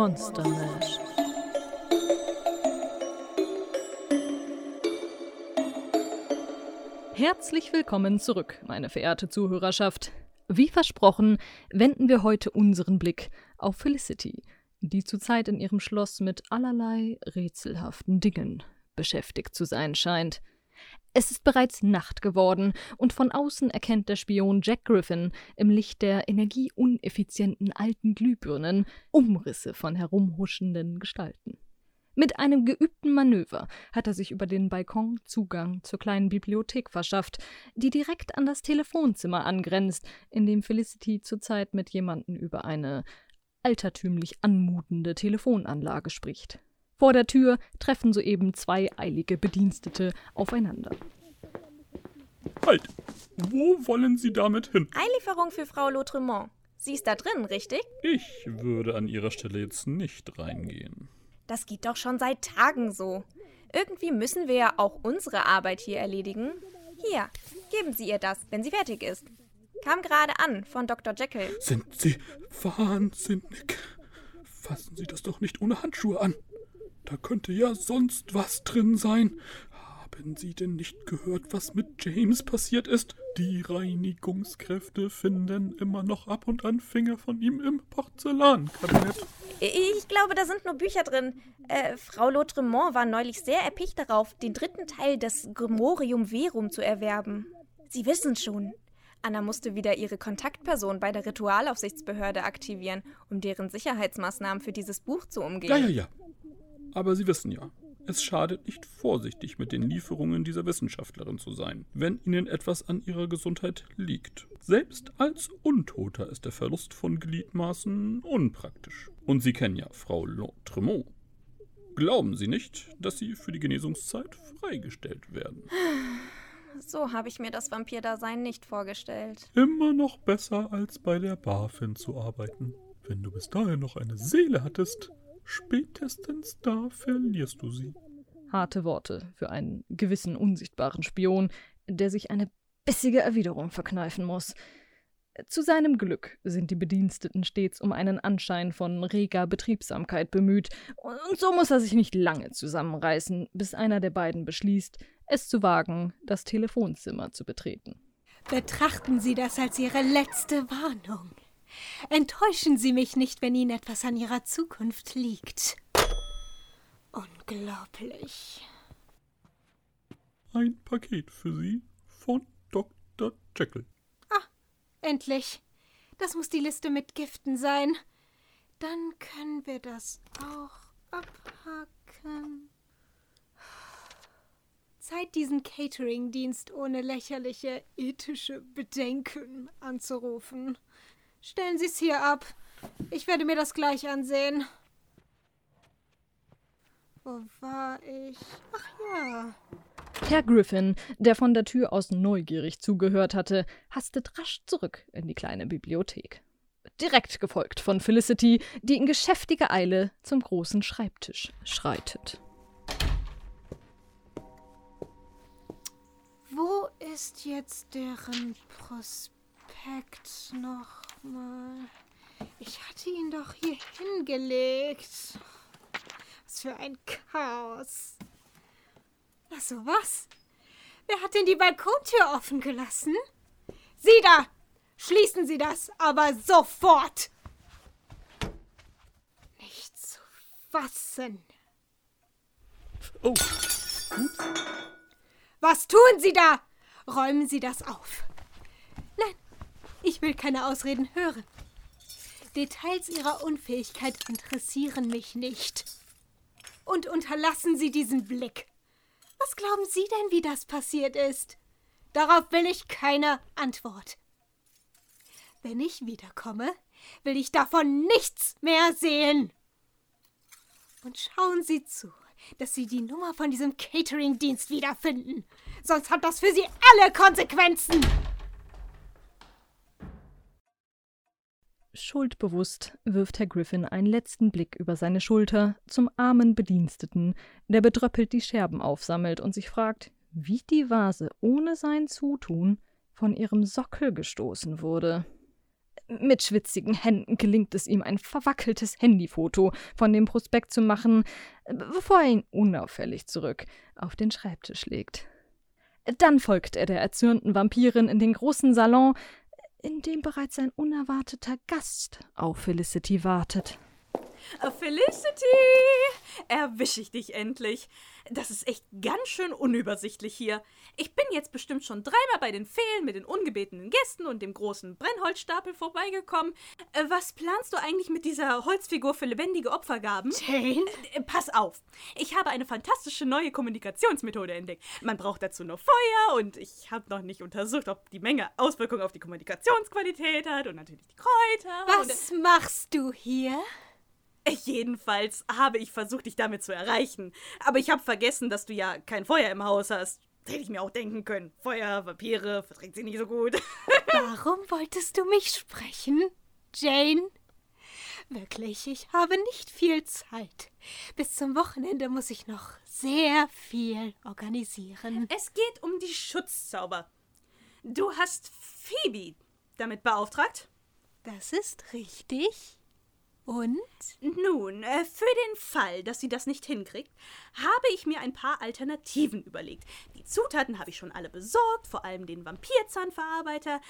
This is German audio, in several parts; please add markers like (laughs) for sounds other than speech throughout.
Monster Mash. Herzlich willkommen zurück, meine verehrte Zuhörerschaft. Wie versprochen, wenden wir heute unseren Blick auf Felicity, die zurzeit in ihrem Schloss mit allerlei rätselhaften Dingen beschäftigt zu sein scheint. Es ist bereits Nacht geworden, und von außen erkennt der Spion Jack Griffin im Licht der energieuneffizienten alten Glühbirnen Umrisse von herumhuschenden Gestalten. Mit einem geübten Manöver hat er sich über den Balkon Zugang zur kleinen Bibliothek verschafft, die direkt an das Telefonzimmer angrenzt, in dem Felicity zurzeit mit jemandem über eine altertümlich anmutende Telefonanlage spricht. Vor der Tür treffen soeben zwei eilige Bedienstete aufeinander. Halt! Wo wollen Sie damit hin? Einlieferung für Frau Lautremont. Sie ist da drin, richtig? Ich würde an Ihrer Stelle jetzt nicht reingehen. Das geht doch schon seit Tagen so. Irgendwie müssen wir ja auch unsere Arbeit hier erledigen. Hier, geben Sie ihr das, wenn sie fertig ist. Kam gerade an von Dr. Jekyll. Sind Sie wahnsinnig? Fassen Sie das doch nicht ohne Handschuhe an. Da könnte ja sonst was drin sein. Haben Sie denn nicht gehört, was mit James passiert ist? Die Reinigungskräfte finden immer noch ab und an Finger von ihm im Porzellankabinett. Ich glaube, da sind nur Bücher drin. Äh, Frau Lautremont war neulich sehr erpicht darauf, den dritten Teil des Grimorium Verum zu erwerben. Sie wissen schon. Anna musste wieder ihre Kontaktperson bei der Ritualaufsichtsbehörde aktivieren, um deren Sicherheitsmaßnahmen für dieses Buch zu umgehen. Ja, ja, ja. Aber Sie wissen ja, es schadet nicht vorsichtig mit den Lieferungen dieser Wissenschaftlerin zu sein, wenn Ihnen etwas an Ihrer Gesundheit liegt. Selbst als Untoter ist der Verlust von Gliedmaßen unpraktisch. Und Sie kennen ja Frau Lautremont. Glauben Sie nicht, dass Sie für die Genesungszeit freigestellt werden. So habe ich mir das Vampirdasein nicht vorgestellt. Immer noch besser, als bei der BaFin zu arbeiten. Wenn du bis dahin noch eine Seele hattest, spätestens da verlierst du sie. Harte Worte für einen gewissen unsichtbaren Spion, der sich eine bissige Erwiderung verkneifen muss. Zu seinem Glück sind die Bediensteten stets um einen Anschein von reger Betriebsamkeit bemüht, und so muss er sich nicht lange zusammenreißen, bis einer der beiden beschließt, es zu wagen, das Telefonzimmer zu betreten. Betrachten Sie das als Ihre letzte Warnung. Enttäuschen Sie mich nicht, wenn Ihnen etwas an Ihrer Zukunft liegt. Unglaublich. Ein Paket für Sie von Dr. Jekyll. Ah, endlich. Das muss die Liste mit Giften sein. Dann können wir das auch abhaken. Zeit, diesen Catering-Dienst ohne lächerliche ethische Bedenken anzurufen. Stellen Sie es hier ab. Ich werde mir das gleich ansehen. Wo war ich? Ach ja. Herr Griffin, der von der Tür aus neugierig zugehört hatte, hastet rasch zurück in die kleine Bibliothek. Direkt gefolgt von Felicity, die in geschäftiger Eile zum großen Schreibtisch schreitet. Wo ist jetzt deren Prospekt nochmal? Ich hatte ihn doch hier hingelegt. Was für ein Chaos. Ach so, was? Wer hat denn die Balkontür offen gelassen? Sie da! Schließen Sie das, aber sofort! Nicht zu fassen. Oh, Was tun Sie da? Räumen Sie das auf. Ich will keine Ausreden hören. Details Ihrer Unfähigkeit interessieren mich nicht. Und unterlassen Sie diesen Blick. Was glauben Sie denn, wie das passiert ist? Darauf will ich keine Antwort. Wenn ich wiederkomme, will ich davon nichts mehr sehen. Und schauen Sie zu, dass Sie die Nummer von diesem Catering-Dienst wiederfinden. Sonst hat das für Sie alle Konsequenzen. Schuldbewusst wirft Herr Griffin einen letzten Blick über seine Schulter zum armen Bediensteten, der bedröppelt die Scherben aufsammelt und sich fragt, wie die Vase ohne sein Zutun von ihrem Sockel gestoßen wurde. Mit schwitzigen Händen gelingt es ihm, ein verwackeltes Handyfoto von dem Prospekt zu machen, bevor er ihn unauffällig zurück auf den Schreibtisch legt. Dann folgt er der erzürnten Vampirin in den großen Salon, in dem bereits ein unerwarteter Gast auf Felicity wartet. Felicity! Erwische ich dich endlich. Das ist echt ganz schön unübersichtlich hier. Ich bin jetzt bestimmt schon dreimal bei den Feen mit den ungebetenen Gästen und dem großen Brennholzstapel vorbeigekommen. Äh, was planst du eigentlich mit dieser Holzfigur für lebendige Opfergaben? Jane? Äh, pass auf. Ich habe eine fantastische neue Kommunikationsmethode entdeckt. Man braucht dazu nur Feuer und ich habe noch nicht untersucht, ob die Menge Auswirkungen auf die Kommunikationsqualität hat und natürlich die Kräuter. Was machst du hier? (laughs) Jedenfalls habe ich versucht, dich damit zu erreichen. Aber ich habe vergessen, dass du ja kein Feuer im Haus hast. Hätte ich mir auch denken können. Feuer, Vampire, verträgt sie nicht so gut. (laughs) Warum wolltest du mich sprechen, Jane? Wirklich, ich habe nicht viel Zeit. Bis zum Wochenende muss ich noch sehr viel organisieren. Es geht um die Schutzzauber. Du hast Phoebe damit beauftragt? Das ist richtig. Und? Nun, äh, für den Fall, dass sie das nicht hinkriegt, habe ich mir ein paar Alternativen überlegt. Die Zutaten habe ich schon alle besorgt, vor allem den Vampirzahnverarbeiter.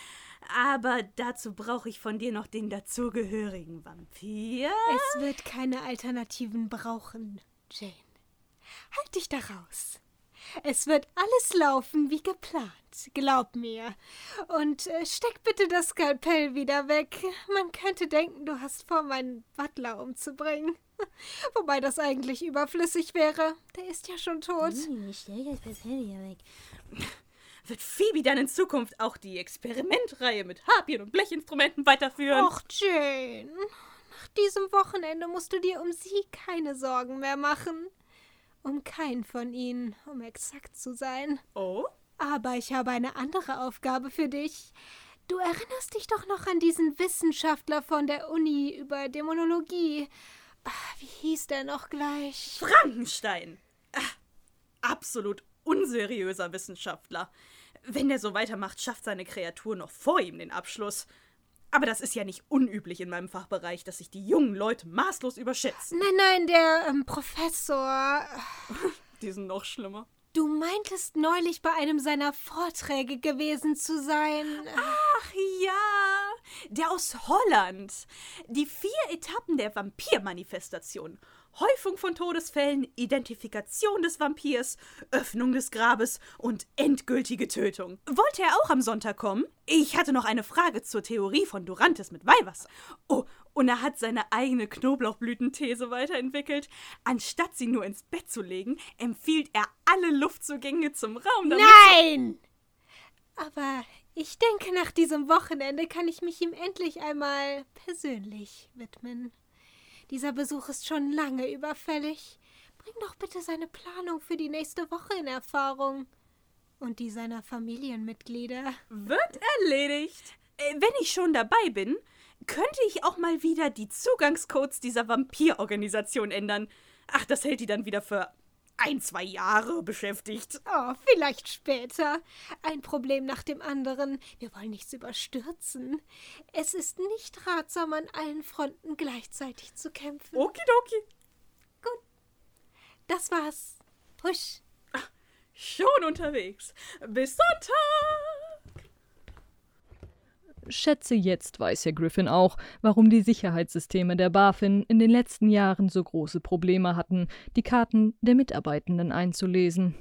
Aber dazu brauche ich von dir noch den dazugehörigen Vampir. Es wird keine Alternativen brauchen, Jane. Halt dich da raus. Es wird alles laufen wie geplant. Glaub mir. Und äh, steck bitte das Skalpell wieder weg. Man könnte denken, du hast vor, meinen Butler umzubringen. (laughs) Wobei das eigentlich überflüssig wäre. Der ist ja schon tot. Hm, stell das Skalpell wieder weg. (laughs) Wird Phoebe dann in Zukunft auch die Experimentreihe mit Harpien und Blechinstrumenten weiterführen? Och, Jane. Nach diesem Wochenende musst du dir um sie keine Sorgen mehr machen. Um keinen von ihnen, um exakt zu sein. Oh? Aber ich habe eine andere Aufgabe für dich. Du erinnerst dich doch noch an diesen Wissenschaftler von der Uni über Dämonologie. Ach, wie hieß der noch gleich? Frankenstein. Ach, absolut unseriöser Wissenschaftler. Wenn der so weitermacht, schafft seine Kreatur noch vor ihm den Abschluss. Aber das ist ja nicht unüblich in meinem Fachbereich, dass sich die jungen Leute maßlos überschätzen. Nein, nein, der ähm, Professor. (laughs) die sind noch schlimmer. Du meintest neulich bei einem seiner Vorträge gewesen zu sein. Ach ja, der aus Holland. Die vier Etappen der Vampirmanifestation. Häufung von Todesfällen, Identifikation des Vampirs, Öffnung des Grabes und endgültige Tötung. Wollte er auch am Sonntag kommen? Ich hatte noch eine Frage zur Theorie von Durantes mit Weihwasser. Oh, und er hat seine eigene Knoblauchblütenthese weiterentwickelt. Anstatt sie nur ins Bett zu legen, empfiehlt er alle Luftzugänge zum Raum. Nein! Aber ich denke, nach diesem Wochenende kann ich mich ihm endlich einmal persönlich widmen. Dieser Besuch ist schon lange überfällig. Bring doch bitte seine Planung für die nächste Woche in Erfahrung. Und die seiner Familienmitglieder. Wird erledigt. Äh, wenn ich schon dabei bin, könnte ich auch mal wieder die Zugangscodes dieser Vampirorganisation ändern. Ach, das hält die dann wieder für ein, zwei Jahre beschäftigt. Oh, vielleicht später. Ein Problem nach dem anderen. Wir wollen nichts überstürzen. Es ist nicht ratsam, an allen Fronten gleichzeitig zu kämpfen. Okidoki. Gut. Das war's. Husch. Ach, schon unterwegs. Bis Sonntag. Schätze, jetzt weiß Herr Griffin auch, warum die Sicherheitssysteme der BaFin in den letzten Jahren so große Probleme hatten, die Karten der Mitarbeitenden einzulesen.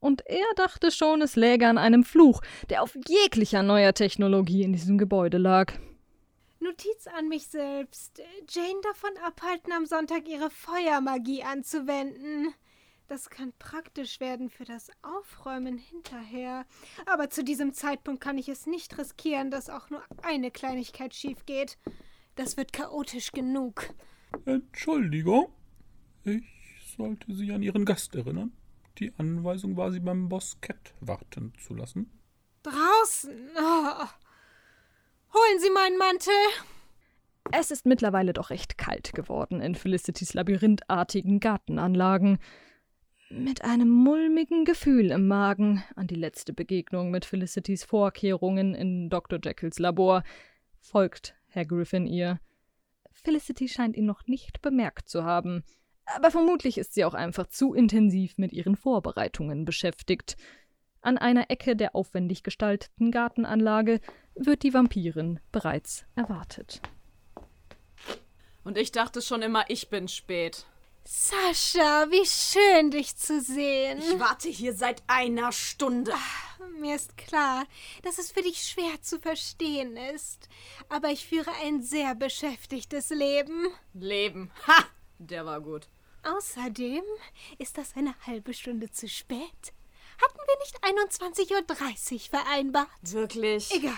Und er dachte schon, es läge an einem Fluch, der auf jeglicher neuer Technologie in diesem Gebäude lag. Notiz an mich selbst. Jane davon abhalten, am Sonntag ihre Feuermagie anzuwenden. Das kann praktisch werden für das Aufräumen hinterher. Aber zu diesem Zeitpunkt kann ich es nicht riskieren, dass auch nur eine Kleinigkeit schief geht. Das wird chaotisch genug. Entschuldigung. Ich sollte Sie an Ihren Gast erinnern. Die Anweisung war, Sie beim Boskett warten zu lassen. Draußen. Oh. Holen Sie meinen Mantel. Es ist mittlerweile doch recht kalt geworden in Felicitys labyrinthartigen Gartenanlagen mit einem mulmigen Gefühl im Magen an die letzte Begegnung mit Felicitys Vorkehrungen in Dr. Jekylls Labor, folgt Herr Griffin ihr. Felicity scheint ihn noch nicht bemerkt zu haben, aber vermutlich ist sie auch einfach zu intensiv mit ihren Vorbereitungen beschäftigt. An einer Ecke der aufwendig gestalteten Gartenanlage wird die Vampirin bereits erwartet. Und ich dachte schon immer, ich bin spät. Sascha, wie schön, dich zu sehen. Ich warte hier seit einer Stunde. Mir ist klar, dass es für dich schwer zu verstehen ist. Aber ich führe ein sehr beschäftigtes Leben. Leben. Ha! Der war gut. Außerdem ist das eine halbe Stunde zu spät. Hatten wir nicht 21.30 Uhr vereinbart? Wirklich? Egal.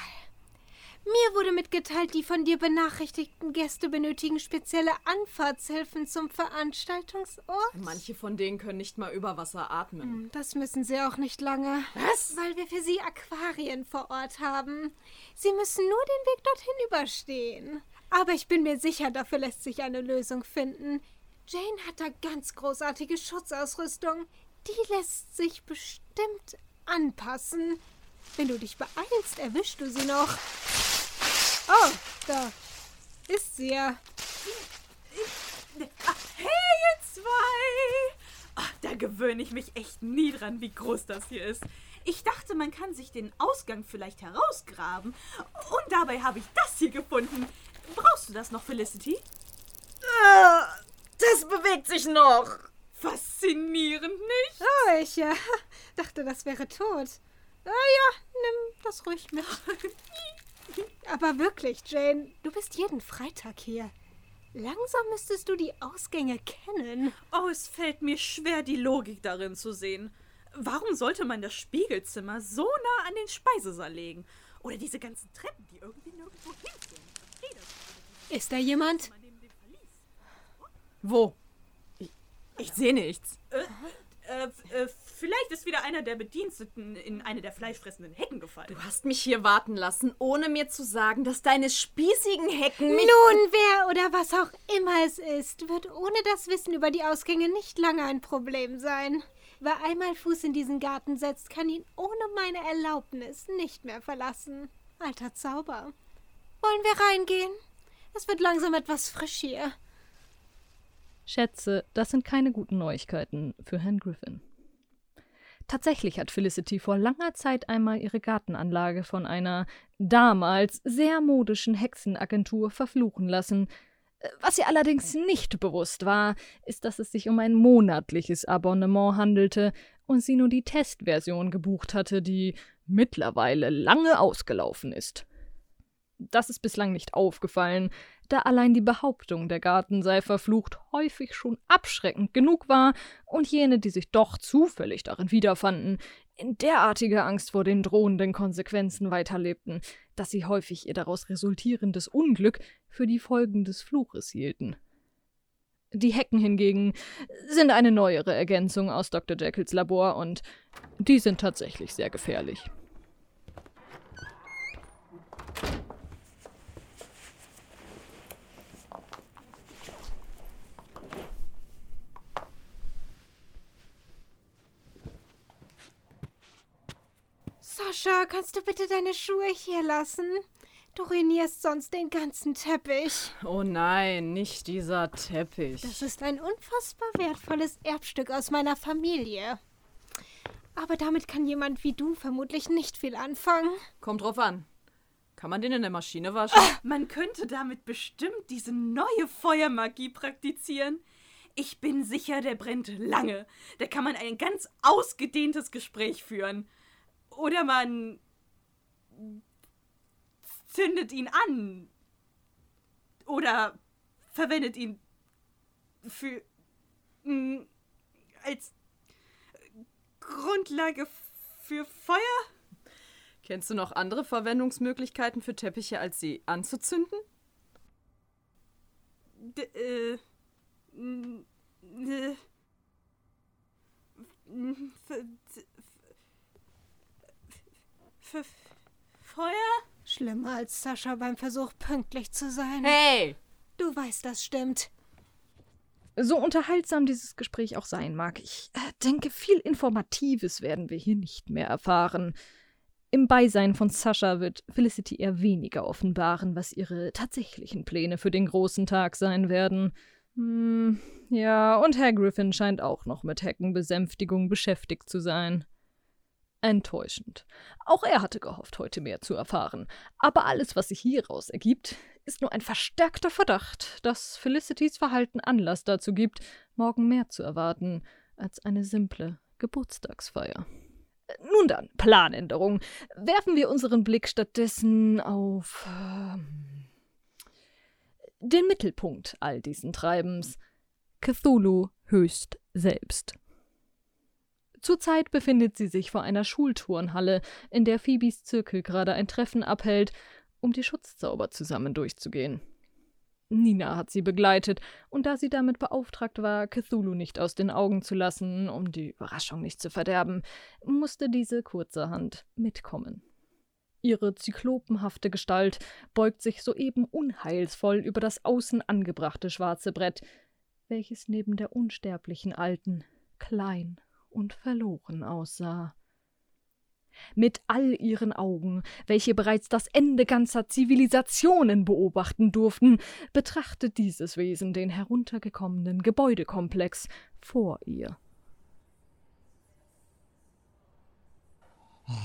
Mir wurde mitgeteilt, die von dir benachrichtigten Gäste benötigen spezielle Anfahrtshilfen zum Veranstaltungsort. Manche von denen können nicht mal über Wasser atmen. Hm, Das müssen sie auch nicht lange. Was? Weil wir für sie Aquarien vor Ort haben. Sie müssen nur den Weg dorthin überstehen. Aber ich bin mir sicher, dafür lässt sich eine Lösung finden. Jane hat da ganz großartige Schutzausrüstung. Die lässt sich bestimmt anpassen. Wenn du dich beeilst, erwischst du sie noch. Oh, da ist sie ja. Ach, hey, ihr zwei! Ach, da gewöhne ich mich echt nie dran, wie groß das hier ist. Ich dachte, man kann sich den Ausgang vielleicht herausgraben. Und dabei habe ich das hier gefunden. Brauchst du das noch, Felicity? Das bewegt sich noch. Faszinierend, nicht? Oh, ich ja, dachte, das wäre tot. Ah ja, nimm das ruhig mit. (laughs) Aber wirklich, Jane, du bist jeden Freitag hier. Langsam müsstest du die Ausgänge kennen. Oh, es fällt mir schwer, die Logik darin zu sehen. Warum sollte man das Spiegelzimmer so nah an den Speisesaal legen? Oder diese ganzen Treppen, die irgendwie nirgendwo das. Ist da jemand? Wo? Ich, ich sehe nichts. Äh, äh, vielleicht ist wieder einer der Bediensteten in eine der fleischfressenden Hecken gefallen. Du hast mich hier warten lassen, ohne mir zu sagen, dass deine spießigen Hecken mich. Nun, wer oder was auch immer es ist, wird ohne das Wissen über die Ausgänge nicht lange ein Problem sein. Wer einmal Fuß in diesen Garten setzt, kann ihn ohne meine Erlaubnis nicht mehr verlassen. Alter Zauber. Wollen wir reingehen? Es wird langsam etwas frisch hier. Schätze, das sind keine guten Neuigkeiten für Herrn Griffin. Tatsächlich hat Felicity vor langer Zeit einmal ihre Gartenanlage von einer damals sehr modischen Hexenagentur verfluchen lassen. Was ihr allerdings nicht bewusst war, ist, dass es sich um ein monatliches Abonnement handelte und sie nur die Testversion gebucht hatte, die mittlerweile lange ausgelaufen ist. Das ist bislang nicht aufgefallen, da allein die Behauptung, der Garten sei verflucht, häufig schon abschreckend genug war und jene, die sich doch zufällig darin wiederfanden, in derartiger Angst vor den drohenden Konsequenzen weiterlebten, dass sie häufig ihr daraus resultierendes Unglück für die Folgen des Fluches hielten. Die Hecken hingegen sind eine neuere Ergänzung aus Dr. Jekylls Labor und die sind tatsächlich sehr gefährlich. Sascha, kannst du bitte deine Schuhe hier lassen? Du ruinierst sonst den ganzen Teppich. Oh nein, nicht dieser Teppich. Das ist ein unfassbar wertvolles Erbstück aus meiner Familie. Aber damit kann jemand wie du vermutlich nicht viel anfangen. Kommt drauf an. Kann man den in der Maschine waschen? Man könnte damit bestimmt diese neue Feuermagie praktizieren. Ich bin sicher, der brennt lange. Da kann man ein ganz ausgedehntes Gespräch führen. Oder man zündet ihn an. Oder verwendet ihn für mm, als Grundlage für Feuer. Kennst du noch andere Verwendungsmöglichkeiten für Teppiche, als sie anzuzünden? D äh, n- äh, n- f- f- f- Feuer? Schlimmer als Sascha beim Versuch, pünktlich zu sein. Hey! Du weißt, das stimmt. So unterhaltsam dieses Gespräch auch sein mag, ich äh, denke, viel Informatives werden wir hier nicht mehr erfahren. Im Beisein von Sascha wird Felicity eher weniger offenbaren, was ihre tatsächlichen Pläne für den großen Tag sein werden. Hm, ja, und Herr Griffin scheint auch noch mit Heckenbesänftigung beschäftigt zu sein. Enttäuschend. Auch er hatte gehofft, heute mehr zu erfahren. Aber alles, was sich hieraus ergibt, ist nur ein verstärkter Verdacht, dass Felicitys Verhalten Anlass dazu gibt, morgen mehr zu erwarten als eine simple Geburtstagsfeier. Nun dann, Planänderung. Werfen wir unseren Blick stattdessen auf äh, den Mittelpunkt all diesen Treibens. Cthulhu höchst selbst. Zurzeit befindet sie sich vor einer Schulturnhalle, in der Phoebes Zirkel gerade ein Treffen abhält, um die Schutzzauber zusammen durchzugehen. Nina hat sie begleitet, und da sie damit beauftragt war, Cthulhu nicht aus den Augen zu lassen, um die Überraschung nicht zu verderben, musste diese kurzerhand mitkommen. Ihre zyklopenhafte Gestalt beugt sich soeben unheilsvoll über das außen angebrachte schwarze Brett, welches neben der unsterblichen Alten klein und verloren aussah mit all ihren Augen, welche bereits das Ende ganzer Zivilisationen beobachten durften, betrachtet dieses Wesen den heruntergekommenen Gebäudekomplex vor ihr.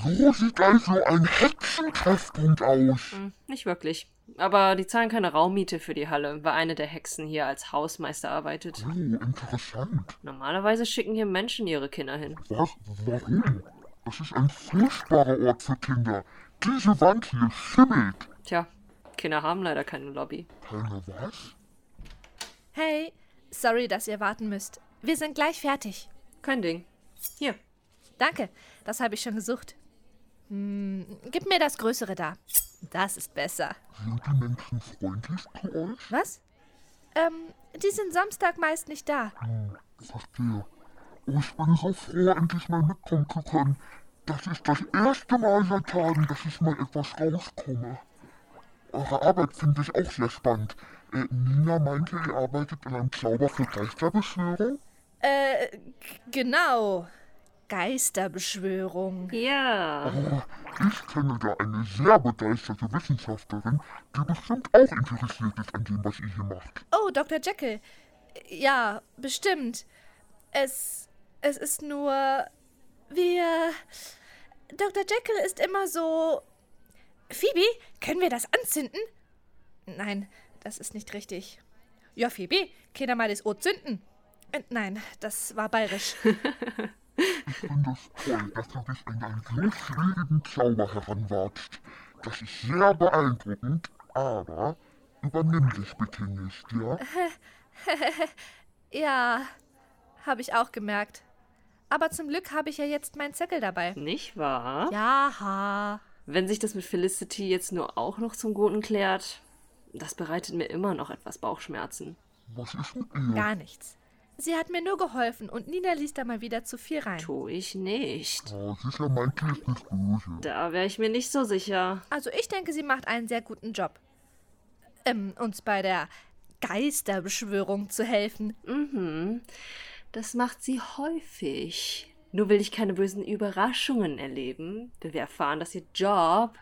So sieht also ein Hexentreffpunkt aus. Hm, nicht wirklich. Aber die zahlen keine Raummiete für die Halle, weil eine der Hexen hier als Hausmeister arbeitet. Oh, interessant. Normalerweise schicken hier Menschen ihre Kinder hin. Was? Warum? Das ist ein furchtbarer Ort für Kinder. Diese Wand hier schimmelt. Tja, Kinder haben leider keine Lobby. Keine was? Hey, sorry, dass ihr warten müsst. Wir sind gleich fertig. Kein Ding. Hier. Danke, das habe ich schon gesucht. Hm, gib mir das Größere da. Das ist besser. Sind die Menschen freundlich zu euch? Was? Ähm, die sind Samstag meist nicht da. Hm, verstehe. Oh, ich bin so froh, endlich mal mitkommen zu können. Das ist das erste Mal seit Tagen, dass ich mal etwas rauskomme. Eure Arbeit finde ich auch sehr spannend. Äh, Nina meinte, ihr arbeitet an einem Zauber für Geisterbeschwörung? Äh, genau. Geisterbeschwörung. Ja. Oh, ich kenne da eine sehr begeisterte Wissenschaftlerin, die bestimmt auch interessiert ist an dem, was ihr hier macht. Oh, Dr. Jekyll. Ja, bestimmt. Es es ist nur. Wir. Dr. Jekyll ist immer so. Phoebe, können wir das anzünden? Nein, das ist nicht richtig. Ja, Phoebe, können mal das O zünden? Äh, nein, das war bayerisch. (laughs) ich finde es toll, dass du dich an einen so schwierigen Zauber heranwagst. Das ist sehr beeindruckend, aber übernimm dich bitte nicht, ja? (laughs) ja, habe ich auch gemerkt. Aber zum Glück habe ich ja jetzt meinen Zettel dabei. Nicht wahr? Ja. Wenn sich das mit Felicity jetzt nur auch noch zum Guten klärt, das bereitet mir immer noch etwas Bauchschmerzen. Was ist mit ihr? Gar nichts. Sie hat mir nur geholfen und Nina liest da mal wieder zu viel rein. Tu ich nicht. Oh, sicher meint ist nicht böse. Da wäre ich mir nicht so sicher. Also ich denke, sie macht einen sehr guten Job. Ähm, uns bei der Geisterbeschwörung zu helfen. Mhm. Das macht sie häufig. Nur will ich keine bösen Überraschungen erleben, wenn wir erfahren, dass ihr Job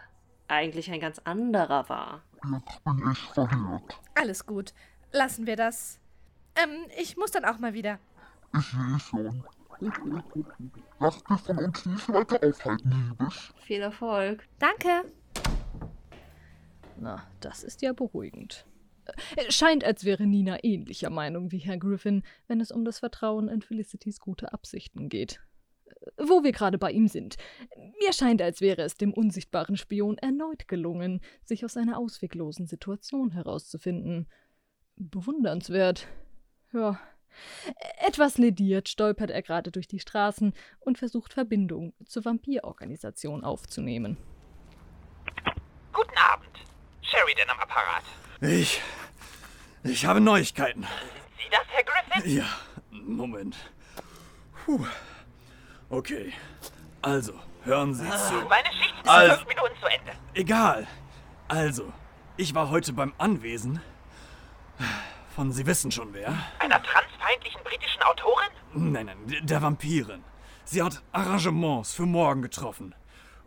eigentlich ein ganz anderer war. Jetzt bin ich verwirrt. Alles gut. Lassen wir das. Ähm, ich muss dann auch mal wieder. Ich sehe schon. Lass dich von uns nicht weiter aufhalten, Liebes. Viel Erfolg. Danke. Na, das ist ja beruhigend. Scheint, als wäre Nina ähnlicher Meinung wie Herr Griffin, wenn es um das Vertrauen in Felicitys gute Absichten geht. Wo wir gerade bei ihm sind. Mir scheint, als wäre es dem unsichtbaren Spion erneut gelungen, sich aus einer ausweglosen Situation herauszufinden. Bewundernswert. Ja. Etwas lediert stolpert er gerade durch die Straßen und versucht Verbindung zur Vampirorganisation aufzunehmen. Guten Abend. Sheridan am Apparat. Ich. Ich habe Neuigkeiten. Sind Sie das, Herr Griffin? Ja, Moment. Puh. Okay. Also, hören Sie zu. Meine Schicht ist Also- in fünf Minuten zu Ende. Egal. Also, ich war heute beim Anwesen von Sie wissen schon wer. Einer transfeindlichen britischen Autorin? Nein, nein, der Vampirin. Sie hat Arrangements für morgen getroffen.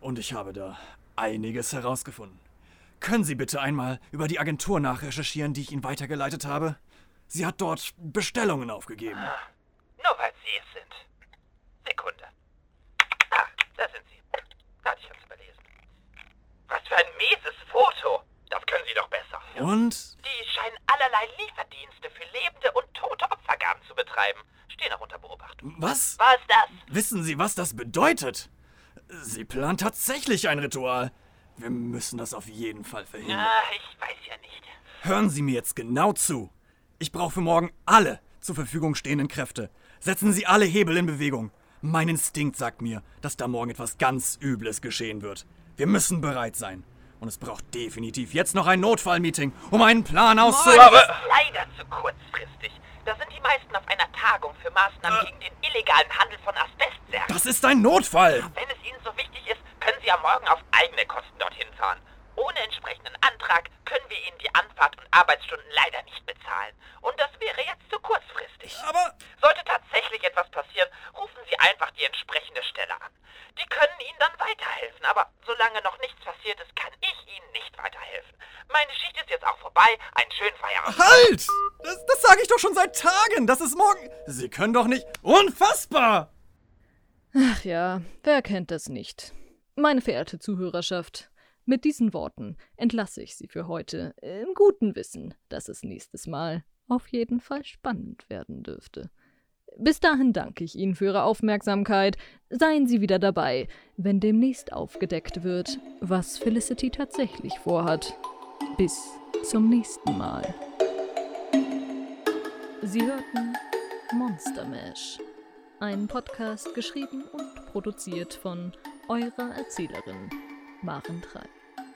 Und ich habe da einiges herausgefunden. Können Sie bitte einmal über die Agentur nachrecherchieren, die ich Ihnen weitergeleitet habe? Sie hat dort Bestellungen aufgegeben. Nur weil Sie es sind. Sekunde. Ah, da sind Sie. Warte, ich hab's überlesen. Was für ein mieses Foto. Das können Sie doch besser. Und? Die scheinen allerlei Lieferdienste für lebende und tote Opfergaben zu betreiben. Stehen auch unter Beobachtung. Was? Was ist das? Wissen Sie, was das bedeutet? Sie plant tatsächlich ein Ritual. Wir müssen das auf jeden Fall verhindern. Ah, ich weiß ja nicht. Hören Sie mir jetzt genau zu. Ich brauche für morgen alle zur Verfügung stehenden Kräfte. Setzen Sie alle Hebel in Bewegung. Mein Instinkt sagt mir, dass da morgen etwas ganz Übles geschehen wird. Wir müssen bereit sein. Und es braucht definitiv jetzt noch ein Notfallmeeting, um einen Plan auszu... Das ist leider zu kurzfristig. Da sind die meisten auf einer Tagung für Maßnahmen gegen den illegalen Handel von Asbestsärgen. Das ist ein Notfall! Wenn es Ihnen so wichtig ist, können Sie ja morgen auf eigene Kosten dorthin fahren. Ohne entsprechenden Antrag können wir Ihnen die Anfahrt und Arbeitsstunden leider nicht bezahlen. Und das wäre jetzt zu kurzfristig. Aber Sollte tatsächlich etwas passieren, rufen Sie einfach die entsprechende Stelle an. Die können Ihnen dann weiterhelfen, aber solange noch nichts passiert ist, kann ich Ihnen nicht weiterhelfen. Meine Schicht ist jetzt auch vorbei. Einen schönen Halt! Das, das sage ich doch schon seit Tagen. Das ist morgen. Sie können doch nicht. Unfassbar! Ach ja, wer kennt das nicht? Meine verehrte Zuhörerschaft, mit diesen Worten entlasse ich Sie für heute, im guten Wissen, dass es nächstes Mal auf jeden Fall spannend werden dürfte. Bis dahin danke ich Ihnen für Ihre Aufmerksamkeit. Seien Sie wieder dabei, wenn demnächst aufgedeckt wird, was Felicity tatsächlich vorhat. Bis zum nächsten Mal. Sie hörten Monster Mash, ein Podcast geschrieben und produziert von eurer Erzählerin Maren Trei.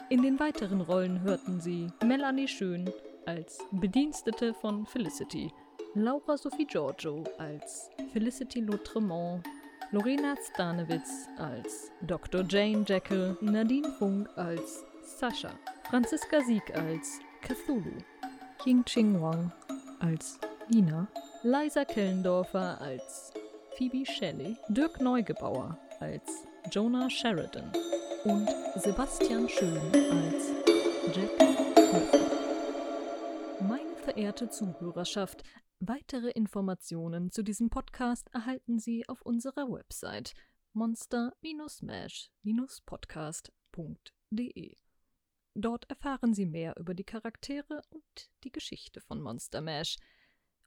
In den weiteren Rollen hörten Sie Melanie Schön als Bedienstete von Felicity, Laura Sophie Giorgio als Felicity Lautremont, Lorena Stanewitz als Dr. Jane Jekyll, Nadine Funk als Sascha, Franziska Sieg als Cthulhu, King Ching Wang als Nina, Liza Kellendorfer als Phoebe Shelley, Dirk Neugebauer als Jonah Sheridan und Sebastian Schön als Jack Griffin. Meine verehrte Zuhörerschaft, weitere Informationen zu diesem Podcast erhalten Sie auf unserer Website monster-mash-podcast.de. Dort erfahren Sie mehr über die Charaktere und die Geschichte von Monster Mash.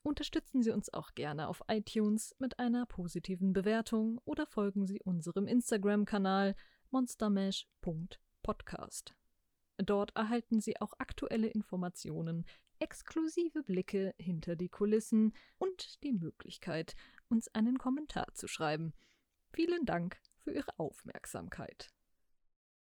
Unterstützen Sie uns auch gerne auf iTunes mit einer positiven Bewertung oder folgen Sie unserem Instagram-Kanal monstermash.podcast. Dort erhalten Sie auch aktuelle Informationen, exklusive Blicke hinter die Kulissen und die Möglichkeit, uns einen Kommentar zu schreiben. Vielen Dank für Ihre Aufmerksamkeit.